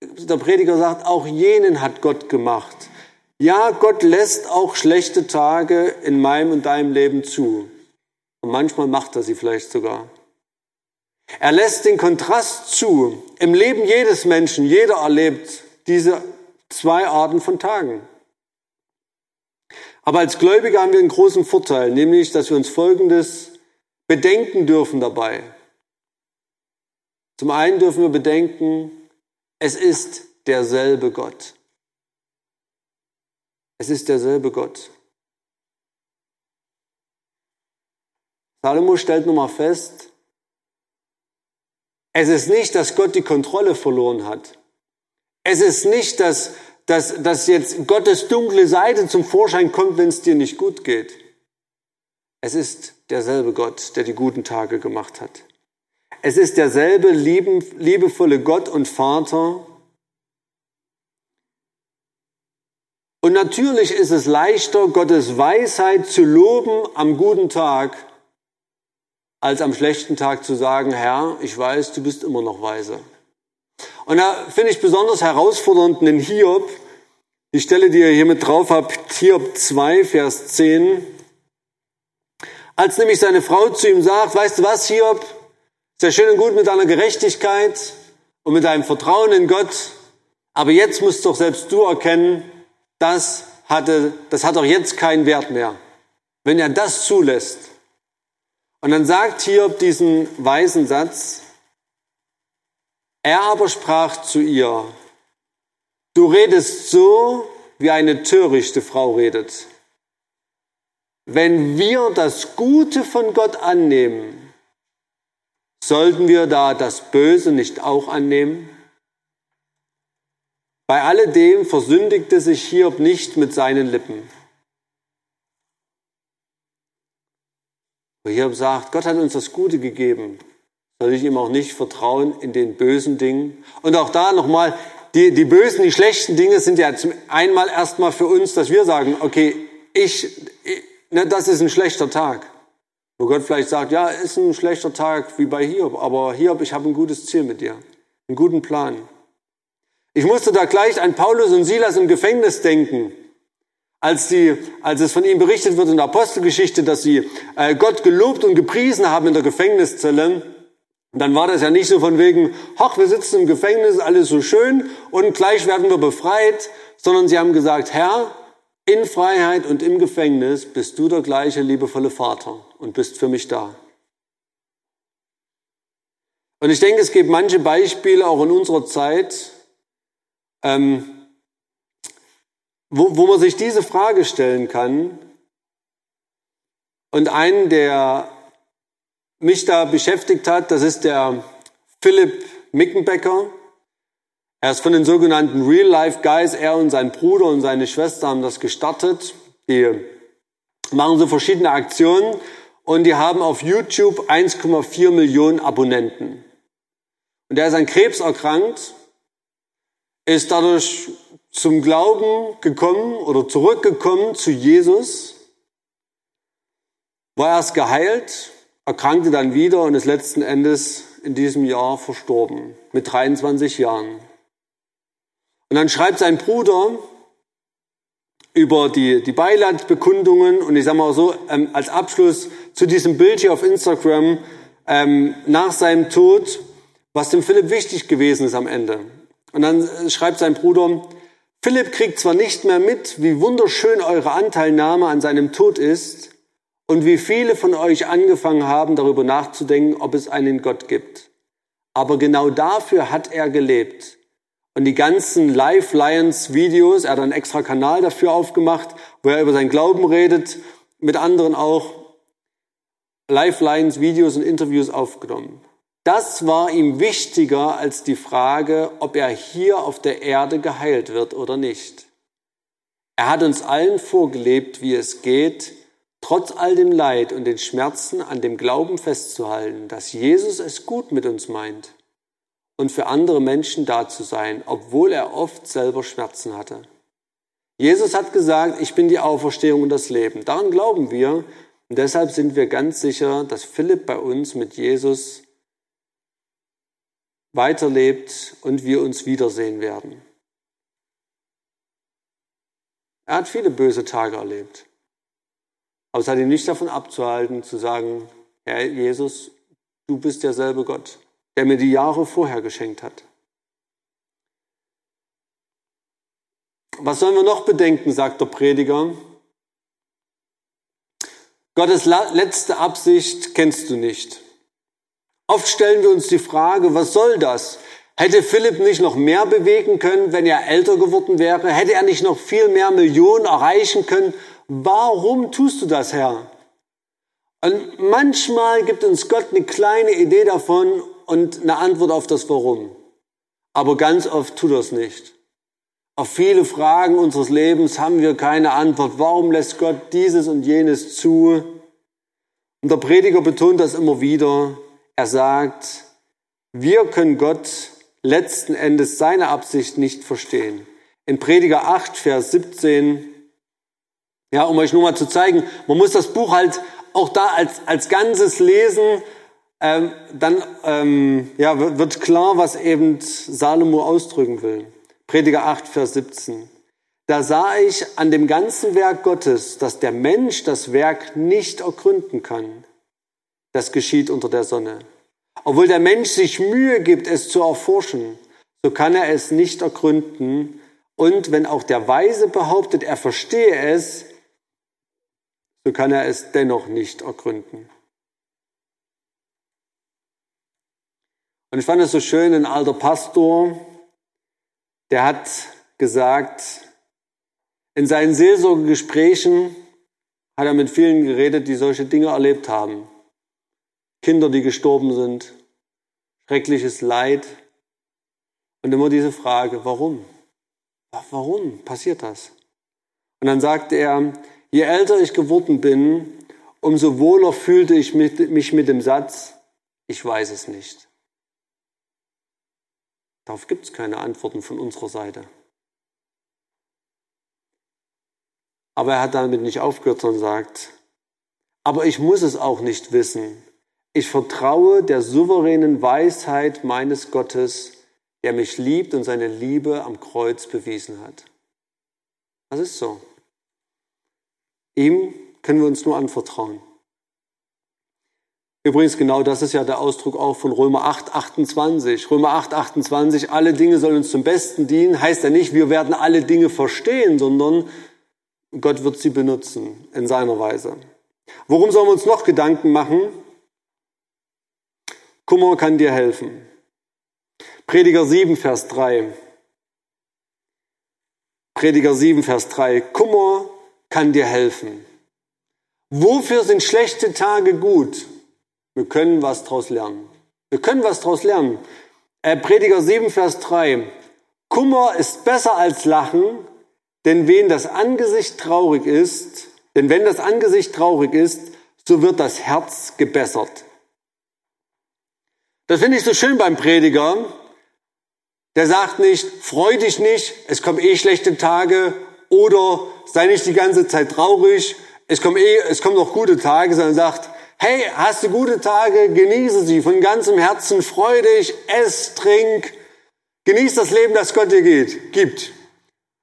der Prediger sagt, auch jenen hat Gott gemacht. Ja, Gott lässt auch schlechte Tage in meinem und deinem Leben zu. Und manchmal macht er sie vielleicht sogar. Er lässt den Kontrast zu. Im Leben jedes Menschen, jeder erlebt diese zwei Arten von Tagen. Aber als Gläubige haben wir einen großen Vorteil, nämlich, dass wir uns Folgendes bedenken dürfen dabei. Zum einen dürfen wir bedenken, es ist derselbe Gott. Es ist derselbe Gott. Salomo stellt nochmal fest, es ist nicht, dass Gott die Kontrolle verloren hat. Es ist nicht, dass, dass, dass jetzt Gottes dunkle Seite zum Vorschein kommt, wenn es dir nicht gut geht. Es ist derselbe Gott, der die guten Tage gemacht hat. Es ist derselbe lieben, liebevolle Gott und Vater. Und natürlich ist es leichter, Gottes Weisheit zu loben am guten Tag, als am schlechten Tag zu sagen, Herr, ich weiß, du bist immer noch weise. Und da finde ich besonders herausfordernd den Hiob, die Stelle, die ihr hier mit drauf habt, Hiob 2, Vers 10. Als nämlich seine Frau zu ihm sagt, weißt du was, Hiob, sehr schön und gut mit deiner Gerechtigkeit und mit deinem Vertrauen in Gott, aber jetzt musst doch selbst du erkennen, das hatte, das hat doch jetzt keinen Wert mehr. Wenn er das zulässt, und dann sagt Hiob diesen weisen Satz, er aber sprach zu ihr, du redest so, wie eine törichte Frau redet. Wenn wir das Gute von Gott annehmen, sollten wir da das Böse nicht auch annehmen? Bei alledem versündigte sich Hiob nicht mit seinen Lippen. Wo Hiob sagt, Gott hat uns das Gute gegeben, soll ich ihm auch nicht vertrauen in den bösen Dingen. Und auch da nochmal, die, die bösen, die schlechten Dinge sind ja zum einmal erstmal für uns, dass wir sagen, okay, ich, ich ne, das ist ein schlechter Tag. Wo Gott vielleicht sagt, ja, ist ein schlechter Tag wie bei Hiob, aber Hiob, ich habe ein gutes Ziel mit dir, einen guten Plan. Ich musste da gleich an Paulus und Silas im Gefängnis denken. Als, die, als es von ihm berichtet wird in der Apostelgeschichte, dass sie äh, Gott gelobt und gepriesen haben in der Gefängniszelle, dann war das ja nicht so von wegen, ach, wir sitzen im Gefängnis, alles so schön und gleich werden wir befreit, sondern sie haben gesagt, Herr, in Freiheit und im Gefängnis bist du der gleiche liebevolle Vater und bist für mich da. Und ich denke, es gibt manche Beispiele auch in unserer Zeit, ähm, wo, wo man sich diese Frage stellen kann. Und einen, der mich da beschäftigt hat, das ist der Philipp Mickenbecker. Er ist von den sogenannten Real Life Guys. Er und sein Bruder und seine Schwester haben das gestartet. Die machen so verschiedene Aktionen und die haben auf YouTube 1,4 Millionen Abonnenten. Und er ist an Krebs erkrankt, ist dadurch zum Glauben gekommen oder zurückgekommen zu Jesus, war erst geheilt, erkrankte dann wieder und ist letzten Endes in diesem Jahr verstorben, mit 23 Jahren. Und dann schreibt sein Bruder über die, die Beilandbekundungen und ich sage mal so, ähm, als Abschluss zu diesem Bild hier auf Instagram ähm, nach seinem Tod, was dem Philipp wichtig gewesen ist am Ende. Und dann äh, schreibt sein Bruder, Philipp kriegt zwar nicht mehr mit, wie wunderschön eure Anteilnahme an seinem Tod ist und wie viele von euch angefangen haben, darüber nachzudenken, ob es einen Gott gibt. Aber genau dafür hat er gelebt. Und die ganzen Live Lions Videos, er hat einen extra Kanal dafür aufgemacht, wo er über seinen Glauben redet, mit anderen auch Live Lions Videos und Interviews aufgenommen. Das war ihm wichtiger als die Frage, ob er hier auf der Erde geheilt wird oder nicht. Er hat uns allen vorgelebt, wie es geht, trotz all dem Leid und den Schmerzen an dem Glauben festzuhalten, dass Jesus es gut mit uns meint und für andere Menschen da zu sein, obwohl er oft selber Schmerzen hatte. Jesus hat gesagt, ich bin die Auferstehung und das Leben. Daran glauben wir und deshalb sind wir ganz sicher, dass Philipp bei uns mit Jesus weiterlebt und wir uns wiedersehen werden. Er hat viele böse Tage erlebt. Aber es hat ihn nicht davon abzuhalten, zu sagen, Herr Jesus, du bist derselbe Gott, der mir die Jahre vorher geschenkt hat. Was sollen wir noch bedenken, sagt der Prediger. Gottes letzte Absicht kennst du nicht. Oft stellen wir uns die Frage, was soll das? Hätte Philipp nicht noch mehr bewegen können, wenn er älter geworden wäre? Hätte er nicht noch viel mehr Millionen erreichen können? Warum tust du das, Herr? Und manchmal gibt uns Gott eine kleine Idee davon und eine Antwort auf das Warum. Aber ganz oft tut er es nicht. Auf viele Fragen unseres Lebens haben wir keine Antwort. Warum lässt Gott dieses und jenes zu? Und der Prediger betont das immer wieder. Er sagt, wir können Gott letzten Endes seine Absicht nicht verstehen. In Prediger 8, Vers 17, ja, um euch nur mal zu zeigen, man muss das Buch halt auch da als, als Ganzes lesen, ähm, dann ähm, ja, wird klar, was eben Salomo ausdrücken will. Prediger 8, Vers 17. Da sah ich an dem ganzen Werk Gottes, dass der Mensch das Werk nicht ergründen kann das geschieht unter der Sonne. Obwohl der Mensch sich Mühe gibt, es zu erforschen, so kann er es nicht ergründen. Und wenn auch der Weise behauptet, er verstehe es, so kann er es dennoch nicht ergründen. Und ich fand es so schön, ein alter Pastor, der hat gesagt, in seinen Seelsorgegesprächen hat er mit vielen geredet, die solche Dinge erlebt haben. Kinder, die gestorben sind, schreckliches Leid. Und immer diese Frage, warum? Warum passiert das? Und dann sagte er, je älter ich geworden bin, umso wohler fühlte ich mich mit dem Satz, ich weiß es nicht. Darauf gibt es keine Antworten von unserer Seite. Aber er hat damit nicht aufgehört, sondern sagt, aber ich muss es auch nicht wissen, ich vertraue der souveränen Weisheit meines Gottes, der mich liebt und seine Liebe am Kreuz bewiesen hat. Das ist so. Ihm können wir uns nur anvertrauen. Übrigens, genau das ist ja der Ausdruck auch von Römer 8, 28. Römer 8, 28, alle Dinge sollen uns zum Besten dienen, heißt ja nicht, wir werden alle Dinge verstehen, sondern Gott wird sie benutzen in seiner Weise. Worum sollen wir uns noch Gedanken machen? Kummer kann dir helfen. Prediger 7, Vers 3. Prediger 7, Vers 3. Kummer kann dir helfen. Wofür sind schlechte Tage gut? Wir können was daraus lernen. Wir können was daraus lernen. Äh, Prediger 7, Vers 3. Kummer ist besser als Lachen, denn wen das Angesicht traurig ist, denn wenn das Angesicht traurig ist, so wird das Herz gebessert. Das finde ich so schön beim Prediger. Der sagt nicht, freu dich nicht, es kommen eh schlechte Tage oder sei nicht die ganze Zeit traurig, es kommen eh, es kommen noch gute Tage, sondern sagt, hey, hast du gute Tage, genieße sie von ganzem Herzen, freu dich, ess, trink, genieß das Leben, das Gott dir geht, gibt.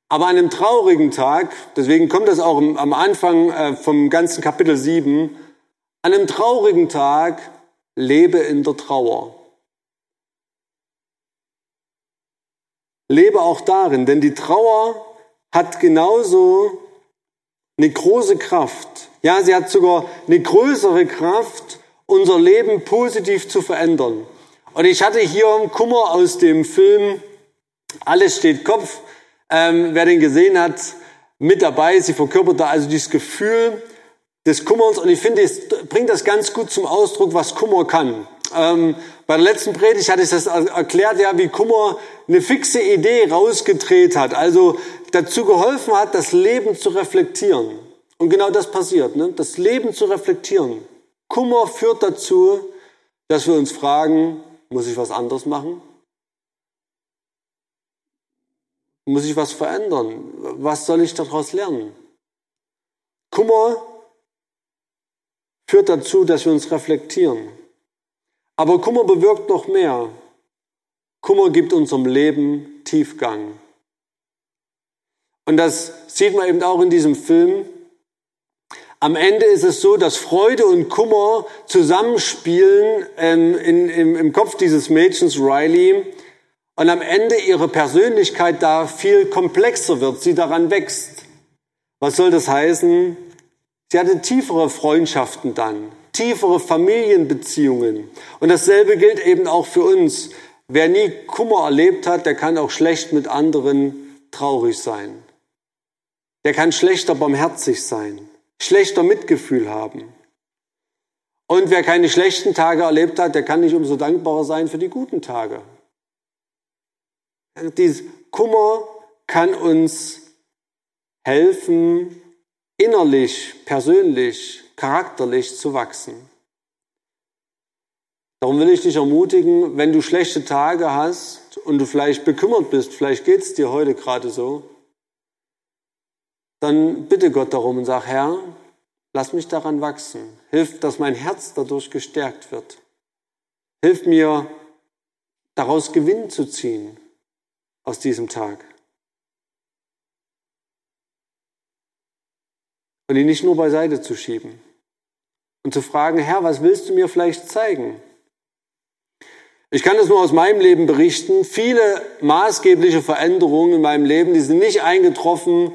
Aber an einem traurigen Tag, deswegen kommt das auch am Anfang äh, vom ganzen Kapitel 7, an einem traurigen Tag lebe in der Trauer. Lebe auch darin, denn die Trauer hat genauso eine große Kraft. Ja, sie hat sogar eine größere Kraft, unser Leben positiv zu verändern. Und ich hatte hier Kummer aus dem Film Alles steht Kopf. Ähm, wer den gesehen hat, mit dabei. Sie verkörpert da also dieses Gefühl des Kummerns. Und ich finde, es bringt das ganz gut zum Ausdruck, was Kummer kann. Ähm, bei der letzten Predigt hatte ich das erklärt, ja, wie Kummer eine fixe Idee rausgedreht hat, also dazu geholfen hat, das Leben zu reflektieren. Und genau das passiert, ne? das Leben zu reflektieren. Kummer führt dazu, dass wir uns fragen, muss ich was anderes machen? Muss ich was verändern? Was soll ich daraus lernen? Kummer führt dazu, dass wir uns reflektieren. Aber Kummer bewirkt noch mehr. Kummer gibt unserem Leben Tiefgang. Und das sieht man eben auch in diesem Film. Am Ende ist es so, dass Freude und Kummer zusammenspielen ähm, in, im, im Kopf dieses Mädchens Riley und am Ende ihre Persönlichkeit da viel komplexer wird, sie daran wächst. Was soll das heißen? Sie hatte tiefere Freundschaften dann, tiefere Familienbeziehungen. Und dasselbe gilt eben auch für uns. Wer nie Kummer erlebt hat, der kann auch schlecht mit anderen traurig sein. Der kann schlechter barmherzig sein, schlechter Mitgefühl haben. Und wer keine schlechten Tage erlebt hat, der kann nicht umso dankbarer sein für die guten Tage. Dieses Kummer kann uns helfen, innerlich, persönlich, charakterlich zu wachsen. Darum will ich dich ermutigen, wenn du schlechte Tage hast und du vielleicht bekümmert bist, vielleicht geht es dir heute gerade so, dann bitte Gott darum und sag, Herr, lass mich daran wachsen. Hilf, dass mein Herz dadurch gestärkt wird. Hilf mir, daraus Gewinn zu ziehen aus diesem Tag. Und ihn nicht nur beiseite zu schieben und zu fragen, Herr, was willst du mir vielleicht zeigen? Ich kann das nur aus meinem Leben berichten. Viele maßgebliche Veränderungen in meinem Leben, die sind nicht eingetroffen,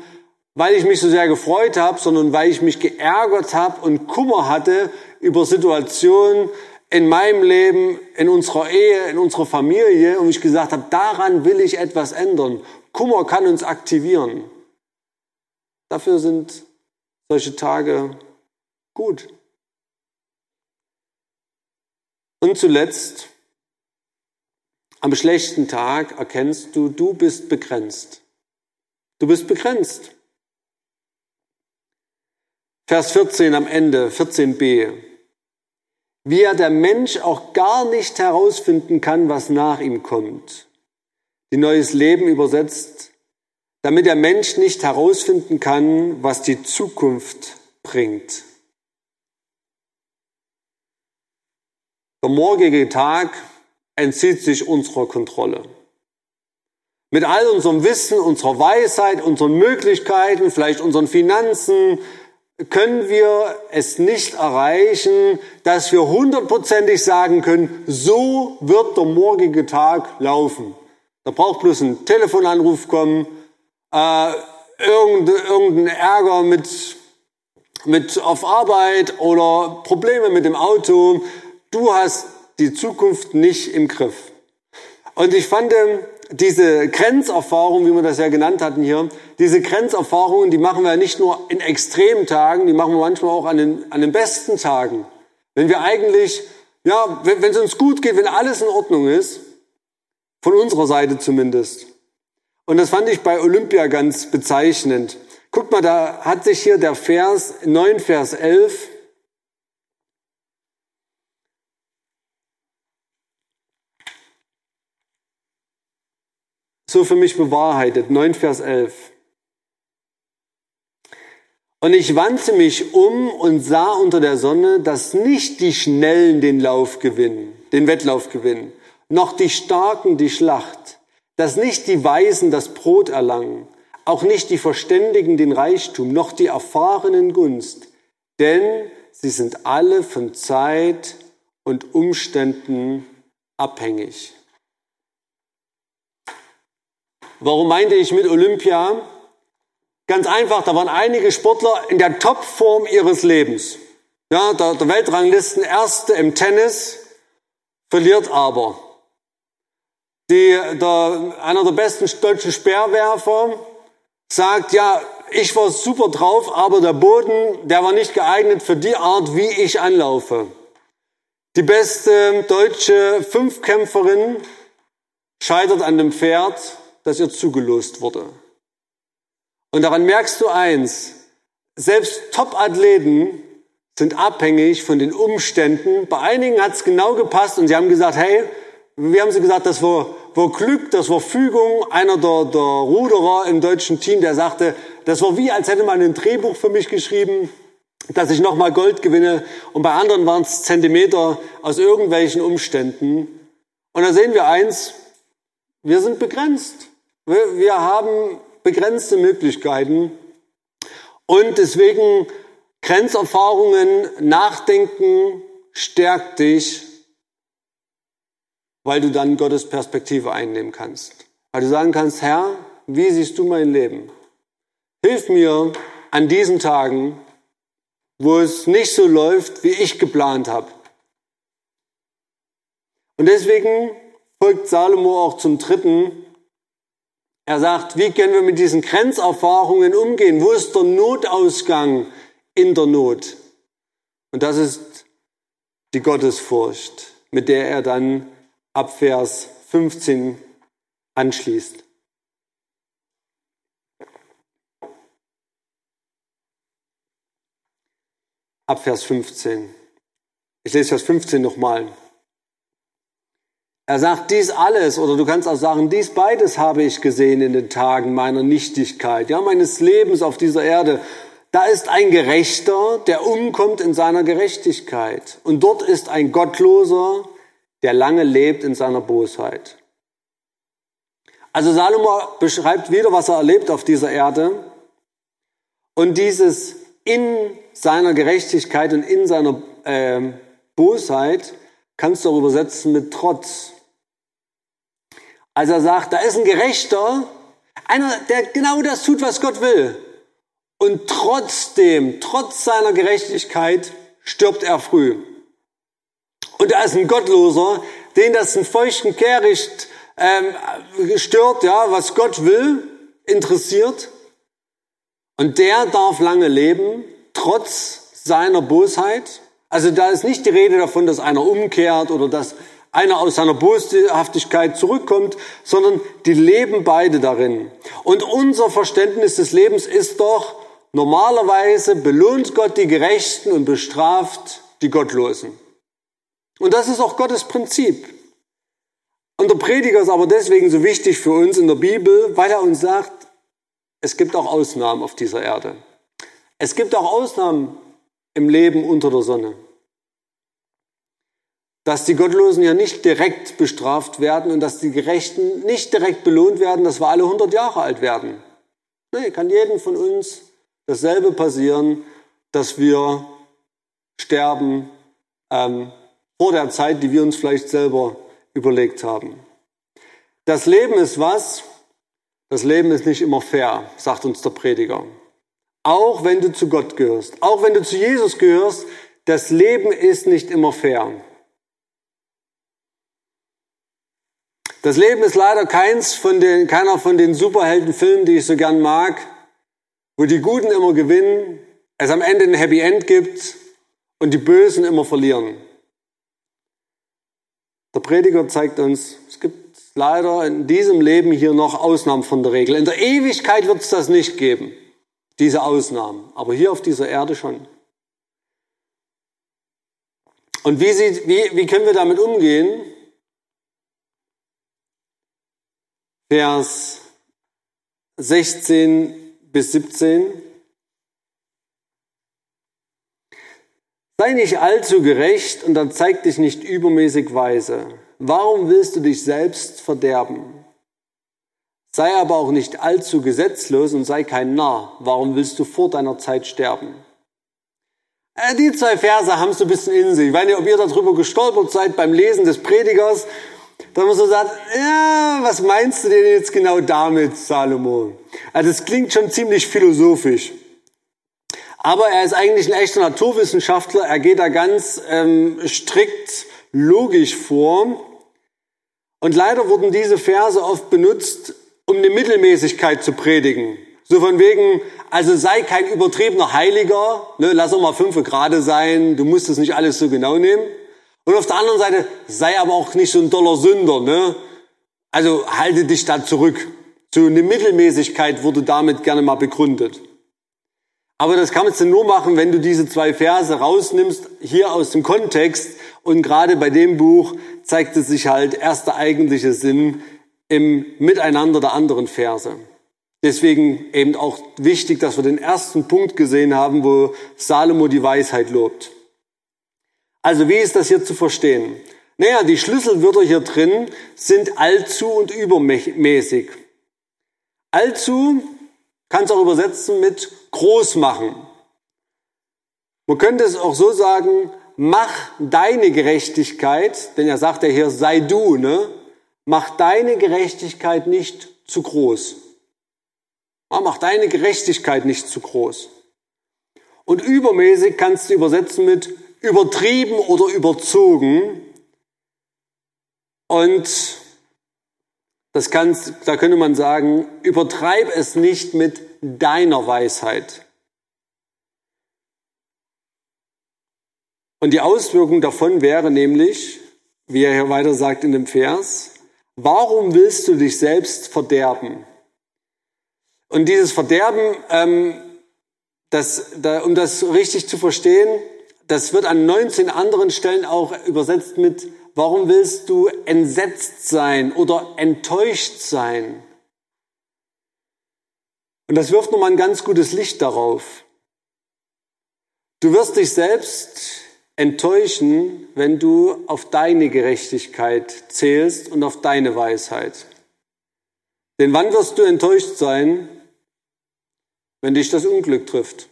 weil ich mich so sehr gefreut habe, sondern weil ich mich geärgert habe und Kummer hatte über Situationen in meinem Leben, in unserer Ehe, in unserer Familie und ich gesagt habe, daran will ich etwas ändern. Kummer kann uns aktivieren. Dafür sind solche Tage gut. Und zuletzt, am schlechten Tag erkennst du, du bist begrenzt. Du bist begrenzt. Vers 14 am Ende, 14b. Wie er der Mensch auch gar nicht herausfinden kann, was nach ihm kommt. Die Neues Leben übersetzt, damit der Mensch nicht herausfinden kann, was die Zukunft bringt. Der morgige Tag entzieht sich unserer Kontrolle. Mit all unserem Wissen, unserer Weisheit, unseren Möglichkeiten, vielleicht unseren Finanzen, können wir es nicht erreichen, dass wir hundertprozentig sagen können, so wird der morgige Tag laufen. Da braucht bloß ein Telefonanruf kommen, äh, irgendein, Ärger mit, mit auf Arbeit oder Probleme mit dem Auto. Du hast die Zukunft nicht im Griff. Und ich fand ähm, diese Grenzerfahrung, wie wir das ja genannt hatten hier, diese Grenzerfahrungen, die machen wir nicht nur in extremen Tagen, die machen wir manchmal auch an den, an den besten Tagen. Wenn wir eigentlich, ja, wenn, es uns gut geht, wenn alles in Ordnung ist, von unserer Seite zumindest. Und das fand ich bei Olympia ganz bezeichnend. Guck mal, da hat sich hier der Vers 9, Vers 11 so für mich bewahrheitet. 9 Vers 11. Und ich wandte mich um und sah unter der Sonne, dass nicht die Schnellen den Lauf gewinnen, den Wettlauf gewinnen, noch die Starken die Schlacht, dass nicht die Weisen das Brot erlangen, auch nicht die Verständigen den Reichtum, noch die Erfahrenen Gunst, denn sie sind alle von Zeit und Umständen abhängig. Warum meinte ich mit Olympia? Ganz einfach, da waren einige Sportler in der Topform ihres Lebens. Ja, der, der Weltranglisten Erste im Tennis verliert aber. Die, der, einer der besten deutschen Speerwerfer sagt, ja, ich war super drauf, aber der Boden, der war nicht geeignet für die Art, wie ich anlaufe. Die beste deutsche Fünfkämpferin scheitert an dem Pferd dass ihr zugelost wurde. Und daran merkst du eins, selbst Top-Athleten sind abhängig von den Umständen. Bei einigen hat es genau gepasst und sie haben gesagt, hey, wie haben sie gesagt, das war, war Glück, das war Fügung. Einer der, der Ruderer im deutschen Team, der sagte, das war wie, als hätte man ein Drehbuch für mich geschrieben, dass ich nochmal Gold gewinne. Und bei anderen waren es Zentimeter aus irgendwelchen Umständen. Und da sehen wir eins, wir sind begrenzt. Wir haben begrenzte Möglichkeiten und deswegen Grenzerfahrungen, Nachdenken stärkt dich, weil du dann Gottes Perspektive einnehmen kannst. Weil du sagen kannst, Herr, wie siehst du mein Leben? Hilf mir an diesen Tagen wo es nicht so läuft, wie ich geplant habe. Und deswegen folgt Salomo auch zum dritten. Er sagt, wie können wir mit diesen Grenzerfahrungen umgehen? Wo ist der Notausgang in der Not? Und das ist die Gottesfurcht, mit der er dann ab Vers 15 anschließt. Ab Vers 15. Ich lese Vers 15 nochmal. Er sagt, dies alles, oder du kannst auch sagen, dies beides habe ich gesehen in den Tagen meiner Nichtigkeit, ja, meines Lebens auf dieser Erde. Da ist ein Gerechter, der umkommt in seiner Gerechtigkeit. Und dort ist ein Gottloser, der lange lebt in seiner Bosheit. Also Salomo beschreibt wieder, was er erlebt auf dieser Erde. Und dieses in seiner Gerechtigkeit und in seiner äh, Bosheit kannst du auch übersetzen mit Trotz. Also er sagt, da ist ein Gerechter, einer, der genau das tut, was Gott will. Und trotzdem, trotz seiner Gerechtigkeit, stirbt er früh. Und da ist ein Gottloser, den das ein feuchten Kehricht ähm, stört, ja, was Gott will, interessiert. Und der darf lange leben, trotz seiner Bosheit. Also da ist nicht die Rede davon, dass einer umkehrt oder dass einer aus seiner Boshaftigkeit zurückkommt, sondern die leben beide darin. Und unser Verständnis des Lebens ist doch, Normalerweise belohnt Gott die Gerechten und bestraft die Gottlosen. Und das ist auch Gottes Prinzip. Und der Prediger ist aber deswegen so wichtig für uns in der Bibel, weil er uns sagt, es gibt auch Ausnahmen auf dieser Erde. Es gibt auch Ausnahmen im Leben unter der Sonne. Dass die Gottlosen ja nicht direkt bestraft werden und dass die Gerechten nicht direkt belohnt werden, dass wir alle 100 Jahre alt werden. Nee, kann jeden von uns dasselbe passieren, dass wir sterben ähm, vor der Zeit, die wir uns vielleicht selber überlegt haben. Das Leben ist was? Das Leben ist nicht immer fair, sagt uns der Prediger. Auch wenn du zu Gott gehörst, auch wenn du zu Jesus gehörst, das Leben ist nicht immer fair. Das Leben ist leider keins von den, keiner von den Superheldenfilmen, die ich so gern mag, wo die Guten immer gewinnen, es am Ende ein Happy End gibt und die Bösen immer verlieren. Der Prediger zeigt uns, es gibt leider in diesem Leben hier noch Ausnahmen von der Regel. In der Ewigkeit wird es das nicht geben, diese Ausnahmen, aber hier auf dieser Erde schon. Und wie, sieht, wie, wie können wir damit umgehen? Vers 16 bis 17. Sei nicht allzu gerecht und dann zeig dich nicht übermäßig weise. Warum willst du dich selbst verderben? Sei aber auch nicht allzu gesetzlos und sei kein Narr. Warum willst du vor deiner Zeit sterben? Äh, die zwei Verse haben so ein bisschen in sich. Ich weiß nicht, ob ihr darüber gestolpert seid beim Lesen des Predigers. Da man so sagt, ja, was meinst du denn jetzt genau damit, Salomo? Also es klingt schon ziemlich philosophisch. Aber er ist eigentlich ein echter Naturwissenschaftler. Er geht da ganz ähm, strikt logisch vor. Und leider wurden diese Verse oft benutzt, um eine Mittelmäßigkeit zu predigen. So von wegen, also sei kein übertriebener Heiliger, ne, lass auch mal fünf gerade sein, du musst es nicht alles so genau nehmen. Und auf der anderen Seite, sei aber auch nicht so ein doller Sünder, ne? Also halte dich da zurück. So eine Mittelmäßigkeit wurde damit gerne mal begründet. Aber das kann man jetzt nur machen, wenn du diese zwei Verse rausnimmst, hier aus dem Kontext. Und gerade bei dem Buch zeigt es sich halt erst der eigentliche Sinn im Miteinander der anderen Verse. Deswegen eben auch wichtig, dass wir den ersten Punkt gesehen haben, wo Salomo die Weisheit lobt. Also wie ist das hier zu verstehen? Naja, die Schlüsselwörter hier drin sind allzu und übermäßig. Allzu kannst du auch übersetzen mit groß machen. Man könnte es auch so sagen, mach deine Gerechtigkeit, denn er sagt ja hier, sei du, ne? Mach deine Gerechtigkeit nicht zu groß. Mach deine Gerechtigkeit nicht zu groß. Und übermäßig kannst du übersetzen mit übertrieben oder überzogen. Und das kannst, da könnte man sagen, übertreib es nicht mit deiner Weisheit. Und die Auswirkung davon wäre nämlich, wie er hier weiter sagt in dem Vers, warum willst du dich selbst verderben? Und dieses Verderben, ähm, das, da, um das richtig zu verstehen, das wird an 19 anderen Stellen auch übersetzt mit, warum willst du entsetzt sein oder enttäuscht sein? Und das wirft nochmal ein ganz gutes Licht darauf. Du wirst dich selbst enttäuschen, wenn du auf deine Gerechtigkeit zählst und auf deine Weisheit. Denn wann wirst du enttäuscht sein, wenn dich das Unglück trifft?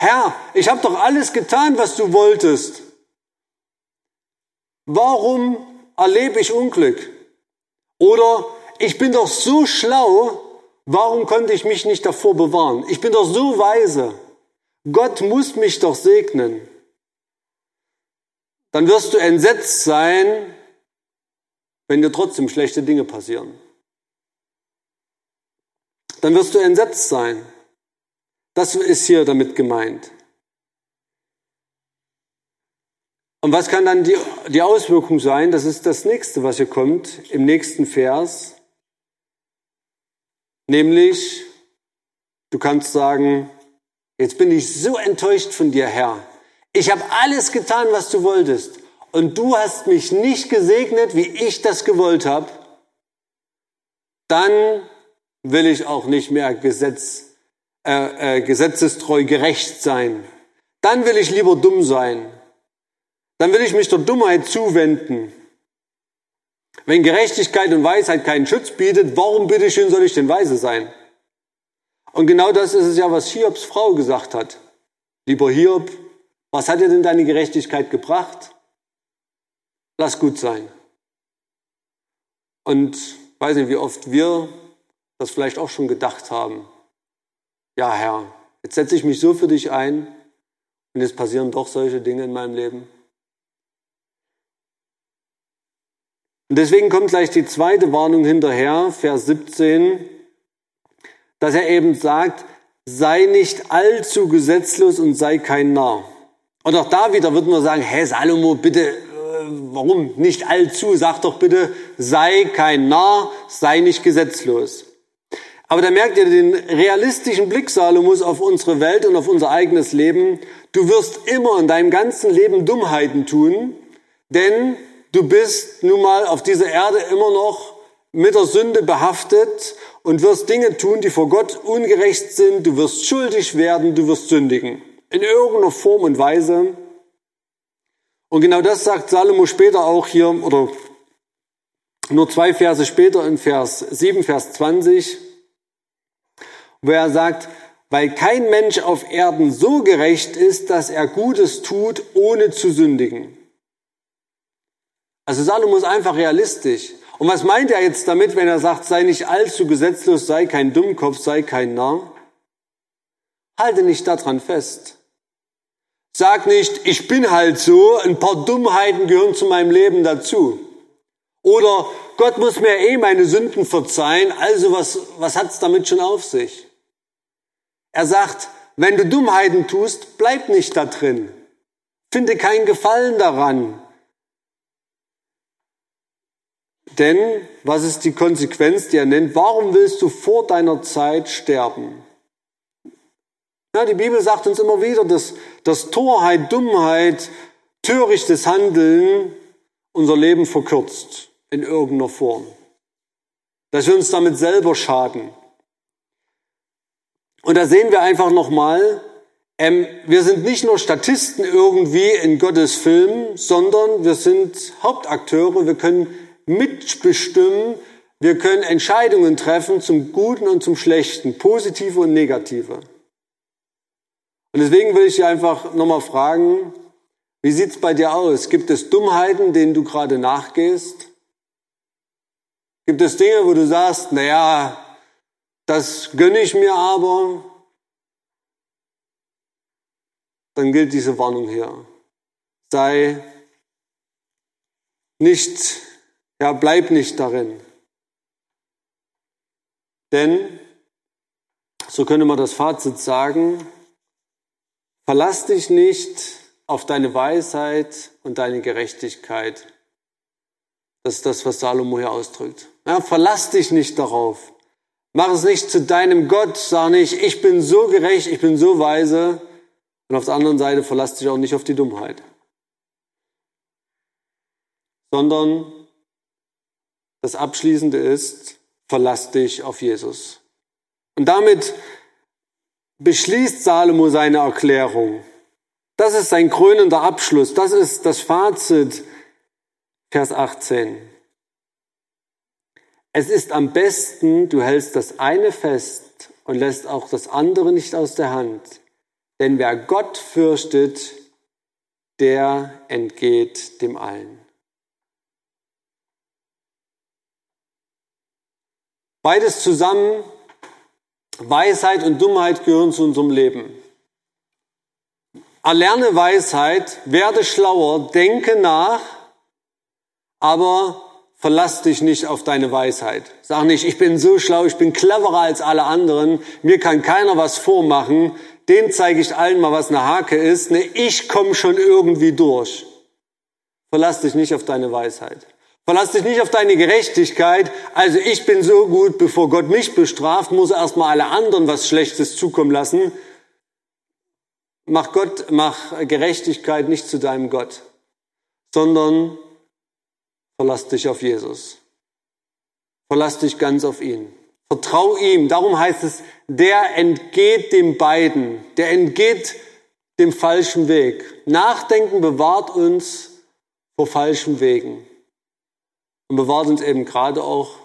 Herr, ich habe doch alles getan, was du wolltest. Warum erlebe ich Unglück? Oder ich bin doch so schlau, warum konnte ich mich nicht davor bewahren? Ich bin doch so weise. Gott muss mich doch segnen dann wirst du entsetzt sein, wenn dir trotzdem schlechte Dinge passieren. Dann wirst du entsetzt sein. Das ist hier damit gemeint. Und was kann dann die, die Auswirkung sein? Das ist das nächste, was hier kommt im nächsten Vers. Nämlich, du kannst sagen, jetzt bin ich so enttäuscht von dir, Herr. Ich habe alles getan, was du wolltest. Und du hast mich nicht gesegnet, wie ich das gewollt habe. Dann will ich auch nicht mehr Gesetz, äh, äh, gesetzestreu gerecht sein. Dann will ich lieber dumm sein. Dann will ich mich der Dummheit zuwenden. Wenn Gerechtigkeit und Weisheit keinen Schutz bietet, warum bitteschön soll ich denn weise sein? Und genau das ist es ja, was Hiobs Frau gesagt hat. Lieber Hiob, was hat dir denn deine Gerechtigkeit gebracht? Lass gut sein. Und weiß nicht, wie oft wir das vielleicht auch schon gedacht haben. Ja, Herr, jetzt setze ich mich so für dich ein und jetzt passieren doch solche Dinge in meinem Leben. Und deswegen kommt gleich die zweite Warnung hinterher, Vers 17, dass er eben sagt, sei nicht allzu gesetzlos und sei kein Narr. Und auch da wieder wird man sagen, hä, Salomo, bitte, äh, warum nicht allzu? Sag doch bitte, sei kein Narr, sei nicht gesetzlos. Aber da merkt ihr den realistischen Blick Salomos auf unsere Welt und auf unser eigenes Leben. Du wirst immer in deinem ganzen Leben Dummheiten tun, denn du bist nun mal auf dieser Erde immer noch mit der Sünde behaftet und wirst Dinge tun, die vor Gott ungerecht sind. Du wirst schuldig werden, du wirst sündigen in irgendeiner Form und Weise. Und genau das sagt Salomo später auch hier, oder nur zwei Verse später in Vers 7, Vers 20, wo er sagt, weil kein Mensch auf Erden so gerecht ist, dass er Gutes tut, ohne zu sündigen. Also Salomo ist einfach realistisch. Und was meint er jetzt damit, wenn er sagt, sei nicht allzu gesetzlos, sei kein Dummkopf, sei kein Narr? Halte nicht daran fest. Sag nicht, ich bin halt so, ein paar Dummheiten gehören zu meinem Leben dazu. Oder Gott muss mir eh meine Sünden verzeihen, also was, was hat's damit schon auf sich? Er sagt, wenn du Dummheiten tust, bleib nicht da drin. Finde keinen Gefallen daran. Denn, was ist die Konsequenz, die er nennt? Warum willst du vor deiner Zeit sterben? Ja, die Bibel sagt uns immer wieder, dass, dass Torheit, Dummheit, törichtes Handeln unser Leben verkürzt in irgendeiner Form. Dass wir uns damit selber schaden. Und da sehen wir einfach nochmal, ähm, wir sind nicht nur Statisten irgendwie in Gottes Film, sondern wir sind Hauptakteure, wir können mitbestimmen, wir können Entscheidungen treffen zum Guten und zum Schlechten, positive und negative. Und deswegen will ich dich einfach nochmal fragen, wie sieht's bei dir aus? Gibt es Dummheiten, denen du gerade nachgehst? Gibt es Dinge, wo du sagst, naja, das gönne ich mir aber? dann gilt diese Warnung hier. Sei nicht, ja, bleib nicht darin. Denn, so könnte man das Fazit sagen, verlass dich nicht auf deine Weisheit und deine Gerechtigkeit. Das ist das, was Salomo hier ausdrückt. Ja, verlass dich nicht darauf. Mach es nicht zu deinem Gott. Sag nicht, ich bin so gerecht, ich bin so weise. Und auf der anderen Seite verlass dich auch nicht auf die Dummheit. Sondern das Abschließende ist, verlass dich auf Jesus. Und damit beschließt Salomo seine Erklärung. Das ist sein krönender Abschluss. Das ist das Fazit. Vers 18. Es ist am besten, du hältst das eine fest und lässt auch das andere nicht aus der Hand. Denn wer Gott fürchtet, der entgeht dem allen. Beides zusammen, Weisheit und Dummheit gehören zu unserem Leben. Erlerne Weisheit, werde schlauer, denke nach, aber verlass dich nicht auf deine Weisheit. Sag nicht, ich bin so schlau, ich bin cleverer als alle anderen, mir kann keiner was vormachen, den zeige ich allen mal, was eine Hake ist. Ne, ich komme schon irgendwie durch. Verlass dich nicht auf deine Weisheit. Verlass dich nicht auf deine Gerechtigkeit. Also ich bin so gut, bevor Gott mich bestraft, muss er erstmal alle anderen was Schlechtes zukommen lassen. Mach Gott, mach Gerechtigkeit nicht zu deinem Gott, sondern verlass dich auf Jesus. Verlass dich ganz auf ihn. Vertrau ihm. Darum heißt es, der entgeht dem beiden. Der entgeht dem falschen Weg. Nachdenken bewahrt uns vor falschen Wegen und bewahrt uns eben gerade auch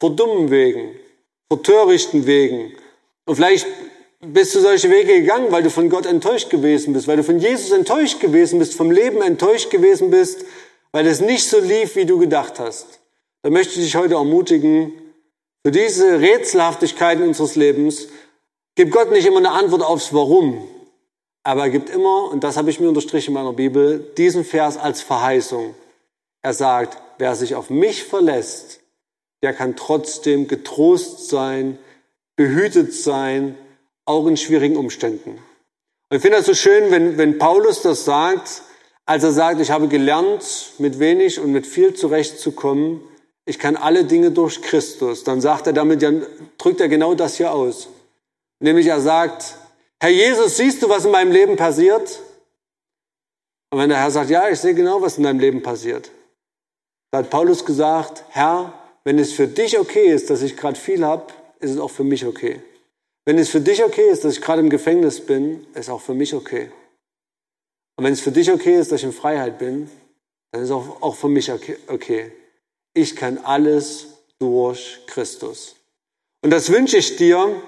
vor dummen Wegen, vor törichten Wegen. Und vielleicht bist du solche Wege gegangen, weil du von Gott enttäuscht gewesen bist, weil du von Jesus enttäuscht gewesen bist, vom Leben enttäuscht gewesen bist, weil es nicht so lief, wie du gedacht hast. Da möchte ich dich heute ermutigen, für diese Rätselhaftigkeiten unseres Lebens gibt Gott nicht immer eine Antwort aufs Warum, aber er gibt immer, und das habe ich mir unterstrichen in meiner Bibel, diesen Vers als Verheißung. Er sagt, wer sich auf mich verlässt, der kann trotzdem getrost sein, behütet sein, auch in schwierigen Umständen. Und ich finde das so schön, wenn, wenn Paulus das sagt, als er sagt, ich habe gelernt, mit wenig und mit viel zurechtzukommen, ich kann alle Dinge durch Christus, dann sagt er damit, ja, drückt er genau das hier aus. Nämlich er sagt, Herr Jesus, siehst du, was in meinem Leben passiert? Und wenn der Herr sagt, ja, ich sehe genau, was in deinem Leben passiert, da hat Paulus gesagt, Herr, wenn es für dich okay ist, dass ich gerade viel habe, ist es auch für mich okay. Wenn es für dich okay ist, dass ich gerade im Gefängnis bin, ist auch für mich okay. Und wenn es für dich okay ist, dass ich in Freiheit bin, dann ist auch, auch für mich okay. Ich kann alles durch Christus. Und das wünsche ich dir.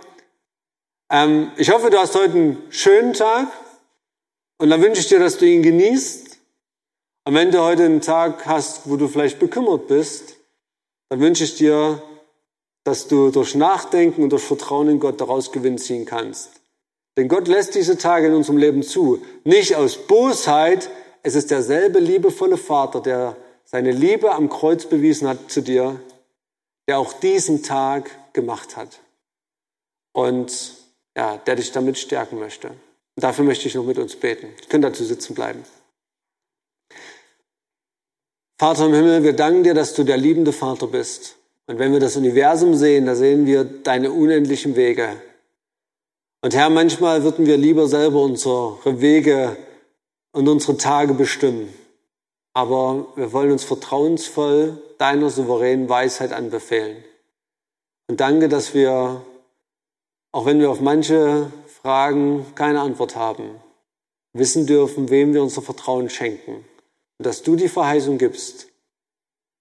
Ähm, ich hoffe, du hast heute einen schönen Tag. Und dann wünsche ich dir, dass du ihn genießt und wenn du heute einen Tag hast, wo du vielleicht bekümmert bist, dann wünsche ich dir, dass du durch Nachdenken und durch Vertrauen in Gott daraus Gewinn ziehen kannst. Denn Gott lässt diese Tage in unserem Leben zu. Nicht aus Bosheit, es ist derselbe liebevolle Vater, der seine Liebe am Kreuz bewiesen hat zu dir, der auch diesen Tag gemacht hat. Und ja, der dich damit stärken möchte. Und dafür möchte ich noch mit uns beten. Ich könnte dazu sitzen bleiben. Vater im Himmel, wir danken dir, dass du der liebende Vater bist. Und wenn wir das Universum sehen, da sehen wir deine unendlichen Wege. Und Herr, manchmal würden wir lieber selber unsere Wege und unsere Tage bestimmen. Aber wir wollen uns vertrauensvoll deiner souveränen Weisheit anbefehlen. Und danke, dass wir, auch wenn wir auf manche Fragen keine Antwort haben, wissen dürfen, wem wir unser Vertrauen schenken. Und dass du die Verheißung gibst,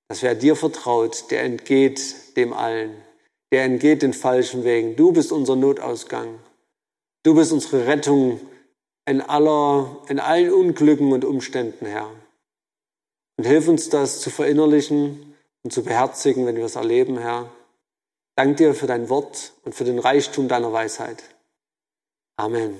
dass wer dir vertraut, der entgeht dem allen. Der entgeht den falschen Wegen. Du bist unser Notausgang. Du bist unsere Rettung in aller, in allen Unglücken und Umständen, Herr. Und hilf uns das zu verinnerlichen und zu beherzigen, wenn wir es erleben, Herr. Dank dir für dein Wort und für den Reichtum deiner Weisheit. Amen.